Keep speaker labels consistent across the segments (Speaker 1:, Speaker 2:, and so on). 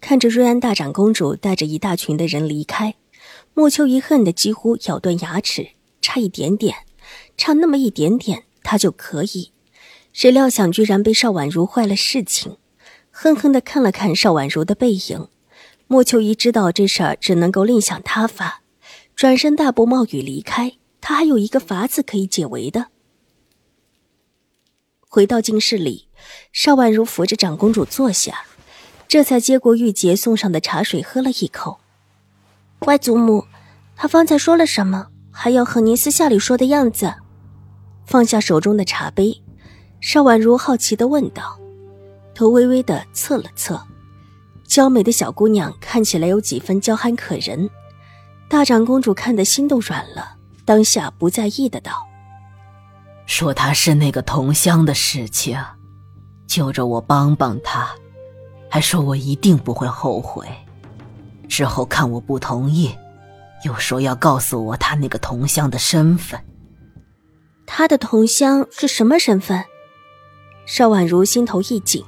Speaker 1: 看着瑞安大长公主带着一大群的人离开，莫秋怡恨得几乎咬断牙齿，差一点点，差那么一点点，她就可以。谁料想居然被邵婉如坏了事情，恨恨地看了看邵婉如的背影。莫秋怡知道这事儿只能够另想他法，转身大步冒雨离开。他还有一个法子可以解围的。回到静室里，邵婉如扶着长公主坐下。这才接过玉洁送上的茶水，喝了一口。外祖母，他方才说了什么？还要和您私下里说的样子？放下手中的茶杯，邵婉如好奇的问道，头微微的侧了侧，娇美的小姑娘看起来有几分娇憨可人。大长公主看得心都软了，当下不在意的道：“
Speaker 2: 说他是那个同乡的事情，就着我帮帮他。”还说我一定不会后悔，之后看我不同意，又说要告诉我他那个同乡的身份。
Speaker 1: 他的同乡是什么身份？邵婉如心头一紧。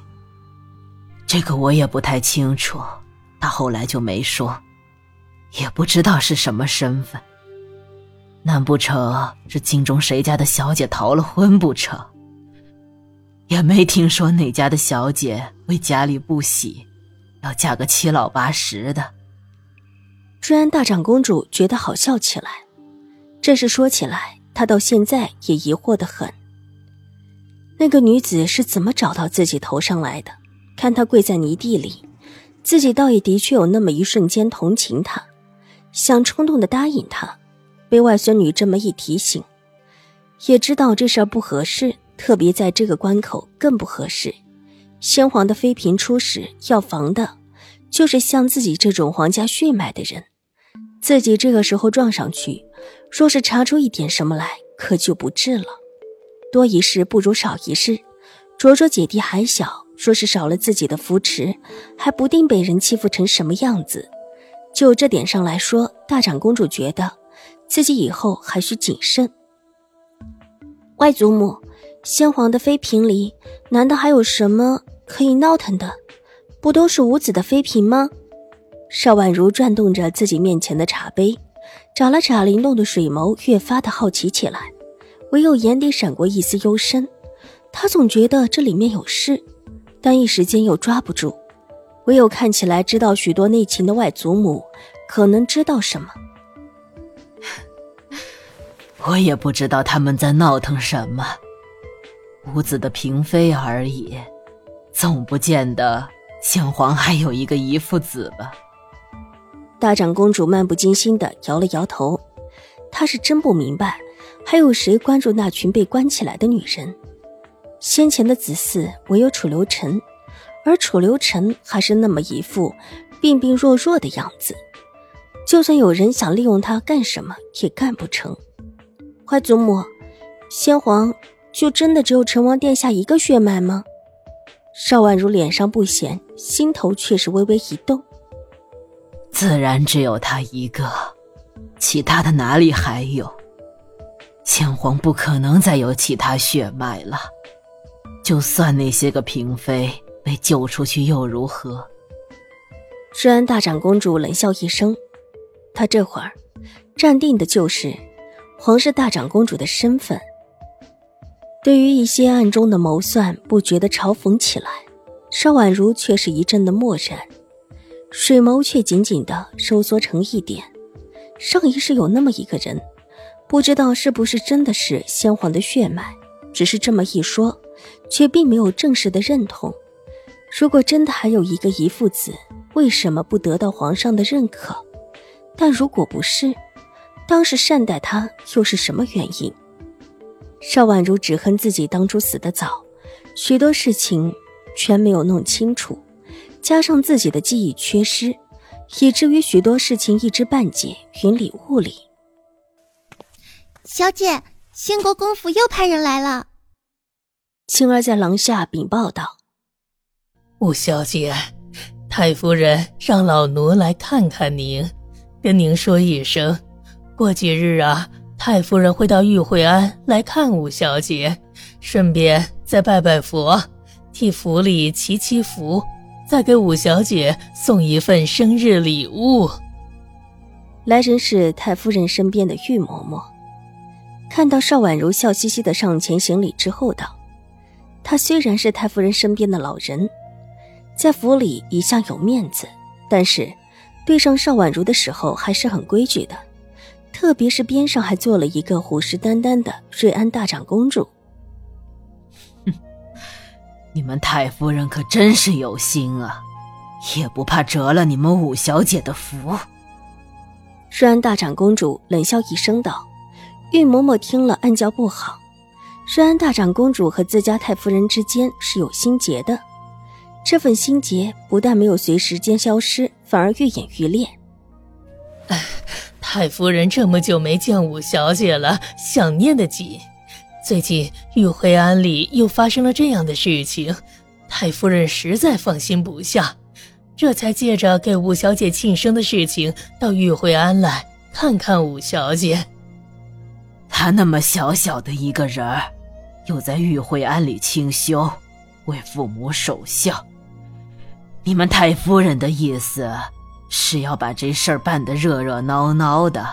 Speaker 2: 这个我也不太清楚，他后来就没说，也不知道是什么身份。难不成是京中谁家的小姐逃了婚不成？也没听说哪家的小姐为家里不喜，要嫁个七老八十的。
Speaker 1: 朱安大长公主觉得好笑起来，这事说起来，她到现在也疑惑的很。那个女子是怎么找到自己头上来的？看她跪在泥地里，自己倒也的确有那么一瞬间同情她，想冲动的答应她。被外孙女这么一提醒，也知道这事儿不合适。特别在这个关口更不合适。先皇的妃嫔出使，要防的，就是像自己这种皇家血脉的人。自己这个时候撞上去，若是查出一点什么来，可就不治了。多一事不如少一事。卓卓姐弟还小，若是少了自己的扶持，还不定被人欺负成什么样子。就这点上来说，大长公主觉得自己以后还需谨慎。外祖母。先皇的妃嫔里，难道还有什么可以闹腾的？不都是五子的妃嫔吗？邵婉如转动着自己面前的茶杯，眨了眨灵动的水眸，越发的好奇起来。唯有眼底闪过一丝幽深，她总觉得这里面有事，但一时间又抓不住。唯有看起来知道许多内情的外祖母，可能知道什么。
Speaker 2: 我也不知道他们在闹腾什么。五子的嫔妃而已，总不见得先皇还有一个遗腹子吧？
Speaker 1: 大长公主漫不经心的摇了摇头，她是真不明白，还有谁关注那群被关起来的女人？先前的子嗣唯有楚留臣，而楚留臣还是那么一副病病弱弱的样子，就算有人想利用他干什么，也干不成。坏祖母，先皇。就真的只有成王殿下一个血脉吗？邵婉如脸上不显，心头却是微微一动。
Speaker 2: 自然只有他一个，其他的哪里还有？先皇不可能再有其他血脉了。就算那些个嫔妃被救出去又如何？
Speaker 1: 瑞安大长公主冷笑一声，她这会儿站定的就是皇室大长公主的身份。对于一些暗中的谋算，不觉得嘲讽起来，邵婉如却是一阵的漠然，水眸却紧紧的收缩成一点。上一世有那么一个人，不知道是不是真的是先皇的血脉，只是这么一说，却并没有正式的认同。如果真的还有一个遗父子，为什么不得到皇上的认可？但如果不是，当时善待他又是什么原因？邵婉如只恨自己当初死得早，许多事情全没有弄清楚，加上自己的记忆缺失，以至于许多事情一知半解，云里雾里。
Speaker 3: 小姐，兴国公府又派人来了。
Speaker 1: 青儿在廊下禀报道：“
Speaker 4: 五小姐，太夫人让老奴来看看您，跟您说一声，过几日啊，太夫人会到玉惠庵来看五小姐，顺便再拜拜佛，替府里祈祈福。”再给五小姐送一份生日礼物。
Speaker 1: 来人是太夫人身边的玉嬷嬷，看到邵婉如笑嘻嘻的上前行礼之后道：“她虽然是太夫人身边的老人，在府里一向有面子，但是对上邵婉如的时候还是很规矩的，特别是边上还坐了一个虎视眈眈的瑞安大长公主。”
Speaker 2: 哼你们太夫人可真是有心啊，也不怕折了你们五小姐的福。
Speaker 1: 瑞安大长公主冷笑一声道：“玉嬷嬷听了暗叫不好。瑞安大长公主和自家太夫人之间是有心结的，这份心结不但没有随时间消失，反而愈演愈烈。
Speaker 4: 太夫人这么久没见五小姐了，想念的紧。”最近玉慧庵里又发生了这样的事情，太夫人实在放心不下，这才借着给五小姐庆生的事情到玉慧庵来看看五小姐。
Speaker 2: 她那么小小的一个人儿，又在玉慧庵里清修，为父母守孝。你们太夫人的意思是要把这事儿办得热热闹闹的。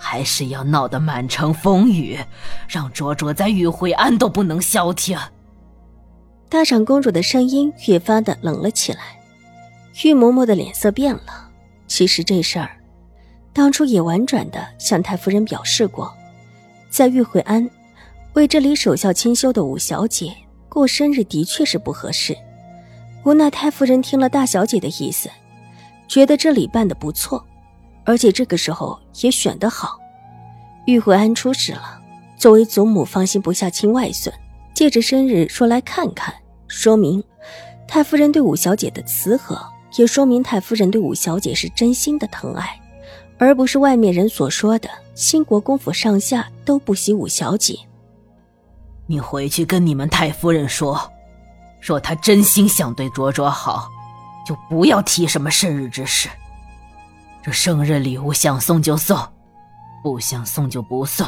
Speaker 2: 还是要闹得满城风雨，让卓卓在玉慧庵都不能消停。
Speaker 1: 大长公主的声音越发的冷了起来，玉嬷嬷的脸色变了。其实这事儿，当初也婉转的向太夫人表示过，在玉慧庵为这里守孝清修的五小姐过生日的确是不合适。无奈太夫人听了大小姐的意思，觉得这里办的不错。而且这个时候也选得好，玉慧安出事了。作为祖母，放心不下亲外孙，借着生日说来看看，说明太夫人对五小姐的慈和，也说明太夫人对五小姐是真心的疼爱，而不是外面人所说的兴国公府上下都不喜五小姐。
Speaker 2: 你回去跟你们太夫人说，若她真心想对卓卓好，就不要提什么生日之事。这生日礼物想送就送，不想送就不送。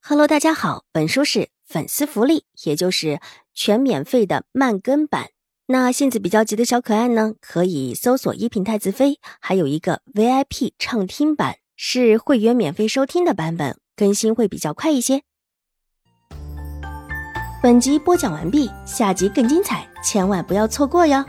Speaker 1: Hello，大家好，本书是粉丝福利，也就是全免费的慢更版。那性子比较急的小可爱呢，可以搜索一品太子妃，还有一个 VIP 畅听版，是会员免费收听的版本，更新会比较快一些。本集播讲完毕，下集更精彩，千万不要错过哟。